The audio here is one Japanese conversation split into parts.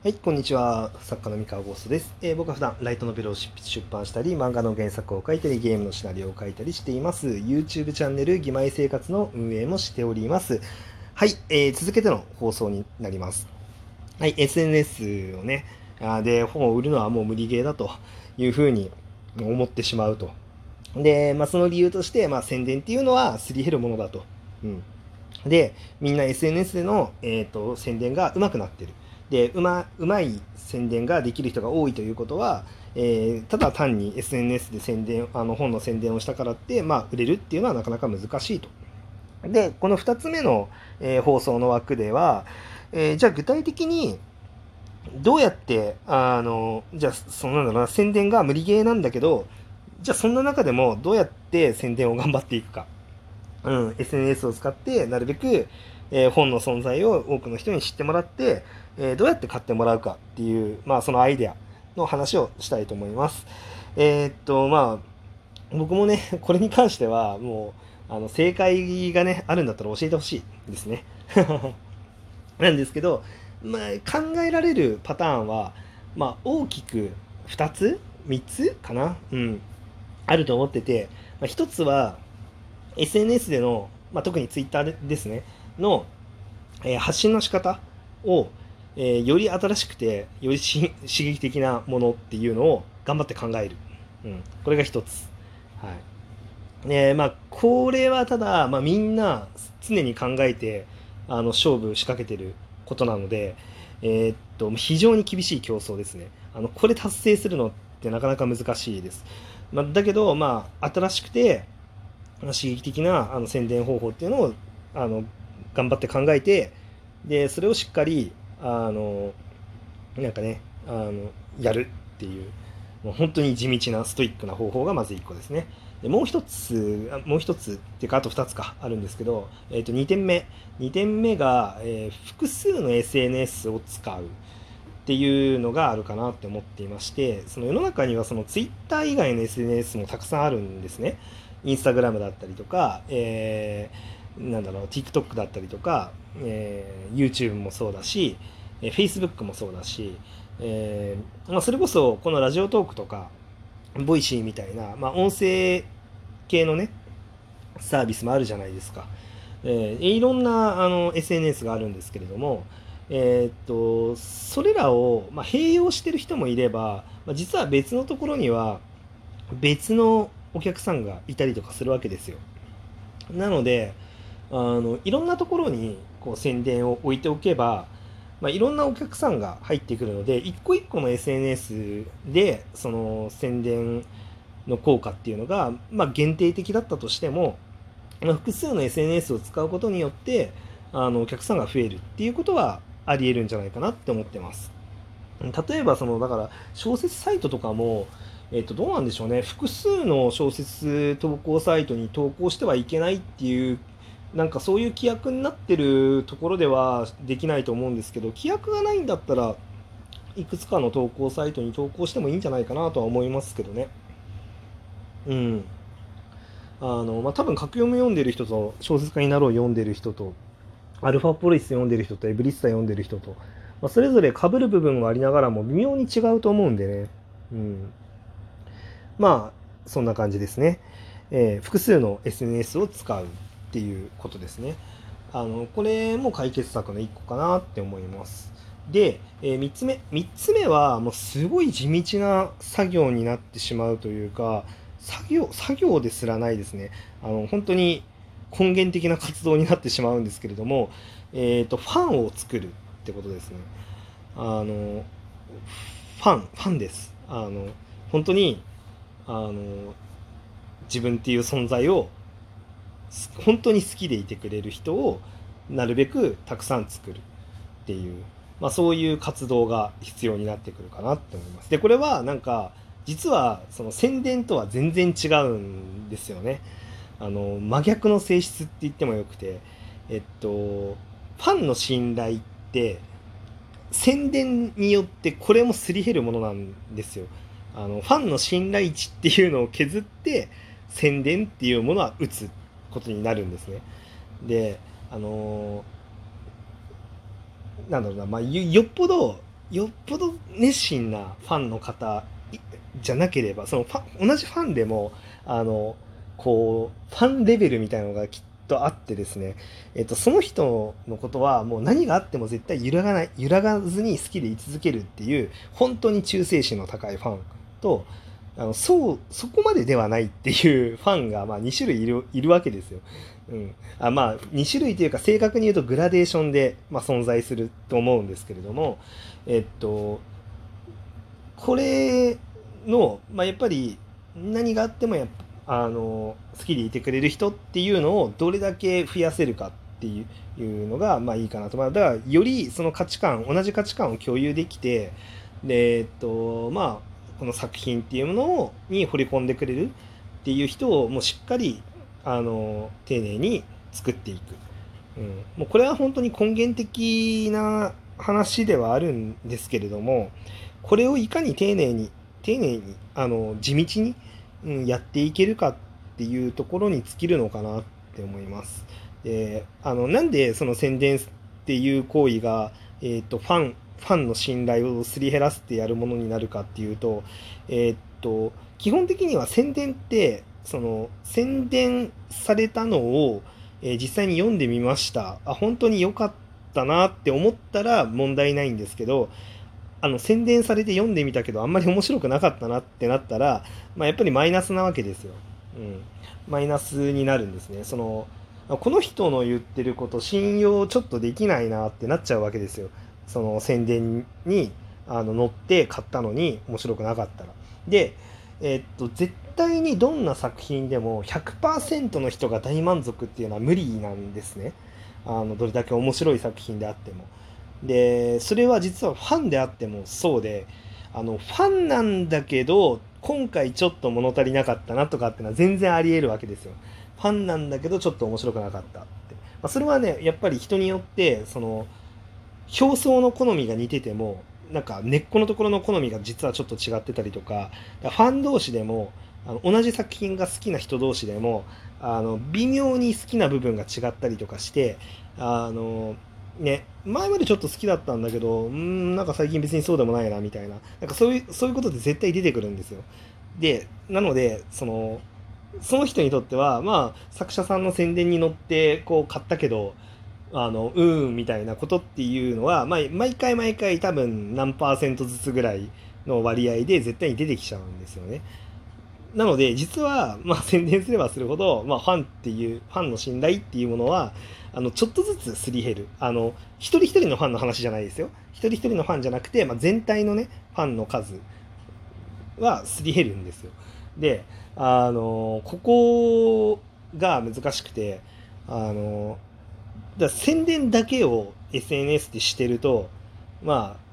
はい、こんにちは。作家の三河ゴーストです。えー僕は普段ライトノベルを執筆出版したり、漫画の原作を書いたり、ゲームのシナリオを書いたりしています。YouTube チャンネル、義妹生活の運営もしております。はい、えー続けての放送になります。はい、SNS をね、あで、本を売るのはもう無理ゲーだというふうに思ってしまうと。で、まあ、その理由として、まあ、宣伝っていうのはすり減るものだと。うん。で、みんな SNS での、えー、と宣伝が上手くなってる。で、うま、うまい宣伝ができる人が多いということは、えーただ単に SNS で宣伝、あの本の宣伝をしたからって、まあ、売れるっていうのはなかなか難しいと。で、この2つ目の、えー放送の枠では、えーじゃあ具体的に、どうやって、あの、じゃあ、そのなんだろうな、宣伝が無理ゲーなんだけど、じゃあそんな中でもどうやって宣伝を頑張っていくか。うん、SNS を使ってなるべく、えー本の存在を多くの人に知ってもらって、えーどうやって買ってもらうかっていう、まあそのアイデアの話をしたいと思います。えーっと、まあ、僕もね、これに関してはもう、あの、正解がね、あるんだったら教えてほしいですね。なんですけど、まあ、考えられるパターンは、まあ、大きく2つ ?3 つかな？うん。あると思ってて、まあ、1つは、SNS での、まあ、特に Twitter でですね、の、えー発信の仕方を、えーより新しくて、より刺激的なものっていうのを頑張って考える。うん。これが1つ。はい。ねまあ、これはただ、まあ、みんな常に考えて、あの、勝負仕掛けてることなので、えーっと、非常に厳しい競争ですね。あの、これ達成するのってなかなか難しいです。まあ、だけど、まあ、新しくて、刺激的なあの宣伝方法っていうのを、あの、頑張って考えて、で、それをしっかり、あの、なんかね、あの、やるっていう、もう本当に地道なストイックな方法がまず1個ですね。でもう一つ、もう一つっていうか、あと2つか、あるんですけど、えっ、と、2点目。2点目が、えー複数の SNS を使うっていうのがあるかなって思っていまして、その世の中にはその Twitter 以外の SNS もたくさんあるんですね。インスタグラムだったりとか、えーなんだろう、TikTok だったりとか、えー YouTube もそうだし、えー Facebook もそうだし、えーまあ、それこそこのラジオトークとか、 Voicy みたいな、まあ、音声系のね、サービスもあるじゃないですか。えーいろんなあの SNS があるんですけれども、えーっと、それらを、まあ、併用してる人もいれば、まあ、実は別のところには別のお客さんがいたりとかするわけですよ。なので、あのいろんなところにこう宣伝を置いておけば、まあ、いろんなお客さんが入ってくるので一個一個の SNS でその宣伝の効果っていうのが、まあ、限定的だったとしても、まあ、複数の SNS を使うことによってあのお客さんが増えるっていうことはありえるんじゃないかなって思ってます。例えばそのだから小説サイトとかも、えっとどうなんでしょうね複数の小説投稿サイトに投稿してはいけないっていうなんかそういう規約になってるところではできないと思うんですけど規約がないんだったらいくつかの投稿サイトに投稿してもいいんじゃないかなとは思いますけどね。うん。あのまあ多分格読む読んでる人と小説家になろう読んでる人とアルファポリス読んでる人とエブリッサ読んでる人と、まあ、それぞれ被る部分がありながらも微妙に違うと思うんでね。うん。まあそんな感じですね、えー複数の SNS を使う。っていうことですね。あのこれも解決策の一個かなって思います。で、え3つ目3つ目はもうすごい地道な作業になってしまうというか作業作業ですらないですねあの本当に根源的な活動になってしまうんですけれども、えー、とファンを作るってことですねあのファンファンですあの本当にあの自分っていう存在を本当に好きでいてくれる人をなるべくたくさん作るっていう、まあ、そういう活動が必要になってくるかなって思います。でこれはなんか実はその宣伝とは全然違うんですよね。あの真逆の性質って言ってもよくてえっとファンの信頼って宣伝によってこれもすり減るものなんですよ。あのファンの信頼値っていうのを削って宣伝っていうものは打つことになるんですね。であのなんだろうな、まあ、よっぽどよっぽど熱心なファンの方じゃなければそのファ同じファンでもあのこうファンレベルみたいなのがきっとあってですね、えっと、その人のことはもう何があっても絶対揺らがない揺らがずに好きでい続けるっていう本当に忠誠心の高いファンとあのそうそこまでではないっていうファンがまあ2種類いるいるわけですよ。うん、あまあ2種類というか正確に言うとグラデーションで、まあ、存在すると思うんですけれどもえっとこれの、まあ、やっぱり何があってもやあの好きでいてくれる人っていうのをどれだけ増やせるかっていうのがまあいいかなと、ま、だからよりその価値観同じ価値観を共有できてでえっとまあこの作品っていうものをに掘り込んでくれるっていう人をもうしっかりあの丁寧に作っていく、うん、もうこれは本当に根源的な話ではあるんですけれどもこれをいかに丁寧に丁寧にあの地道に、うん、やっていけるかっていうところに尽きるのかなって思います。であのなんでその宣伝っていう行為が、えーと、ファンファンの信頼をすり減らすってやるものになるかっていうと,、えー、っと基本的には宣伝ってその宣伝されたのを、えー、実際に読んでみましたあ本当に良かったなって思ったら問題ないんですけどあの宣伝されて読んでみたけどあんまり面白くなかったなってなったら、まあ、やっぱりマイナスなわけですよ。うん、マイナスになるんですね。そのこの人の言ってること信用ちょっとできないなってなっちゃうわけですよ。その宣伝にあの乗って買ったのに面白くなかったら。で、え、っと絶対にどんな作品でも100%の人が大満足っていうのは無理なんですね。あのどれだけ面白い作品であっても。でそれは実はファンであってもそうであのファンなんだけど今回ちょっと物足りなかったなとかっていうのは全然ありえるわけですよ。ファンなんだけどちょっと面白くなかったって。まあ、それはねやっぱり人によってその表層の好みが似ててもなんか根っこのところの好みが実はちょっと違ってたりとかファン同士でもあの同じ作品が好きな人同士でもあの微妙に好きな部分が違ったりとかしてあのね前までちょっと好きだったんだけどうんなんか最近別にそうでもないなみたいな。なんかそういうそういうことって絶対出てくるんですよ。でなのでそのその人にとってはまあ作者さんの宣伝に乗ってこう買ったけどあのうーんみたいなことっていうのは、まあ、毎回毎回多分何パーセントずつぐらいの割合で絶対に出てきちゃうんですよね。なので実は、まあ、宣伝すればするほど、まあ、ファンっていうファンの信頼っていうものはあのちょっとずつすり減るあの一人一人のファンの話じゃないですよ一人一人のファンじゃなくて、まあ、全体のねファンの数はすり減るんですよ。であのここが難しくてあのだ宣伝だけを SNS でしてると、まあ、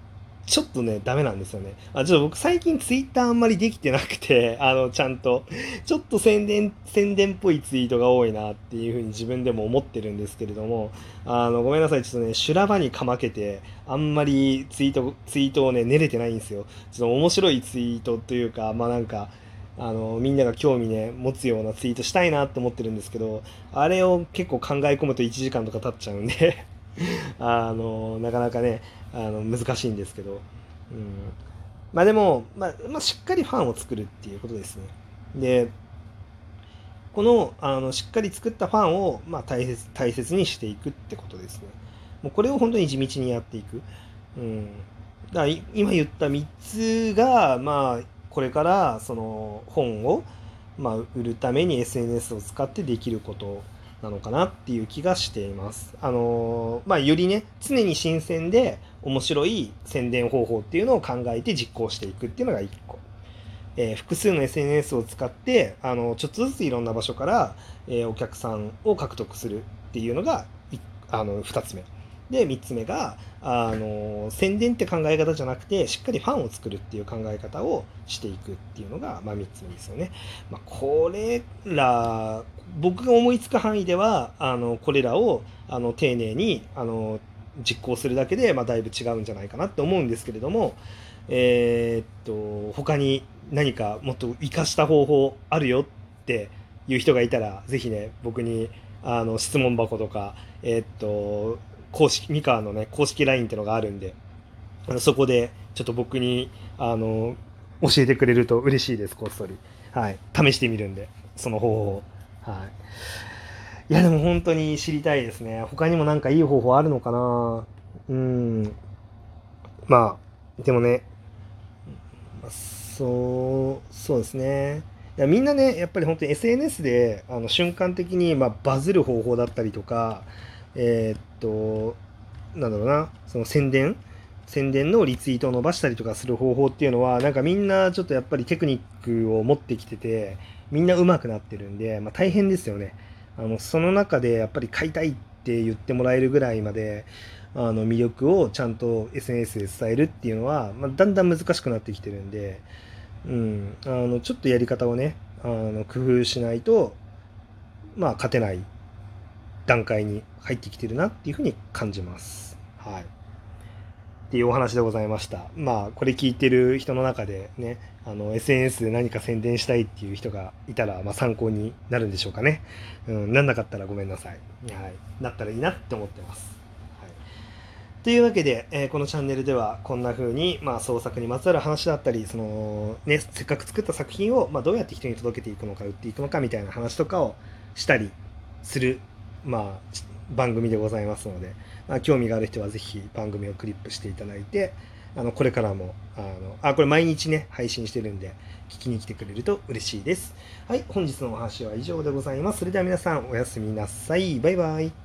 ちょっとね、ダメなんですよね。あ、ちょっと僕最近ツイッターあんまりできてなくて、あの、ちゃんと、ちょっと宣伝、宣伝っぽいツイートが多いなっていうふうに自分でも思ってるんですけれども、あの、ごめんなさい、ちょっとね、修羅場にかまけて、あんまりツイート、ツイートをね、練れてないんですよ。ちょっと面白いツイートというか、まあなんか、あのみんなが興味ね持つようなツイートしたいなと思ってるんですけどあれを結構考え込むと1時間とか経っちゃうんで あのなかなかねあの難しいんですけど、うん、まあでも、まあ、まあ、しっかりファンを作るっていうことですね。でこのあのしっかり作ったファンを、まあ、大切大切にしていくってことですね。もうこれを本当に地道にやっていく、うん、だから今言った3つがまあこれからその本を、まあ、売るために SNS を使ってできることなのかなっていう気がしています。あのまあ、よりね常に新鮮で面白い宣伝方法っていうのを考えて実行していくっていうのが1個。えー、複数の SNS を使ってあのちょっとずついろんな場所から、えー、お客さんを獲得するっていうのがあの2つ目。で3つ目があの宣伝って考え方じゃなくてしっかりファンを作るっていう考え方をしていくっていうのが、まあ、3つ目ですよね。まあ、これら僕が思いつく範囲ではあのこれらをあの丁寧にあの実行するだけで、まあ、だいぶ違うんじゃないかなって思うんですけれども、えー、っと他に何かもっと活かした方法あるよっていう人がいたら是非ね僕にあの質問箱とかえー、っと公式、三河のね、公式 LINE ってのがあるんで、そこでちょっと僕にあの教えてくれると嬉しいですこっそり。はい。試してみるんでその方法はい。いやでも本当に知りたいですね。他にもなんかいい方法あるのかな？うん。まあでもねそうそうですね。いやみんなねやっぱり本当に SNS であの瞬間的に、まあ、バズる方法だったりとかえー、っとなんだろうなその宣伝？宣伝のリツイートを伸ばしたりとかする方法っていうのはなんかみんなちょっとやっぱりテクニックを持ってきててみんな上手くなってるんで、まあ、大変ですよね。あのその中でやっぱり買いたいって言ってもらえるぐらいまであの魅力をちゃんと SNS で伝えるっていうのは、まあ、だんだん難しくなってきてるんで、うん、あのちょっとやり方をねあの工夫しないとまあ勝てない段階に入ってきてるなっていうふうに感じます。はい。っていうお話でございました。まあこれ聞いてる人の中でね、あの SNS で何か宣伝したいっていう人がいたら、まあ、参考になるんでしょうかね。うん、なんなかったらごめんなさい。はい。なったらいいなって思ってます。はい、というわけで、えー、このチャンネルではこんな風に、まあ、創作にまつわる話だったり、そのね、せっかく作った作品を、まあ、どうやって人に届けていくのか、売っていくのかみたいな話とかをしたりするまあ、番組でございますので、まあ、興味がある人は是非番組をクリップしていただいて、あの、これからも、あの、あ、これ毎日ね、配信してるんで、聞きに来てくれると嬉しいです。はい、本日のお話は以上でございます。それでは皆さん、おやすみなさい。バイバイ。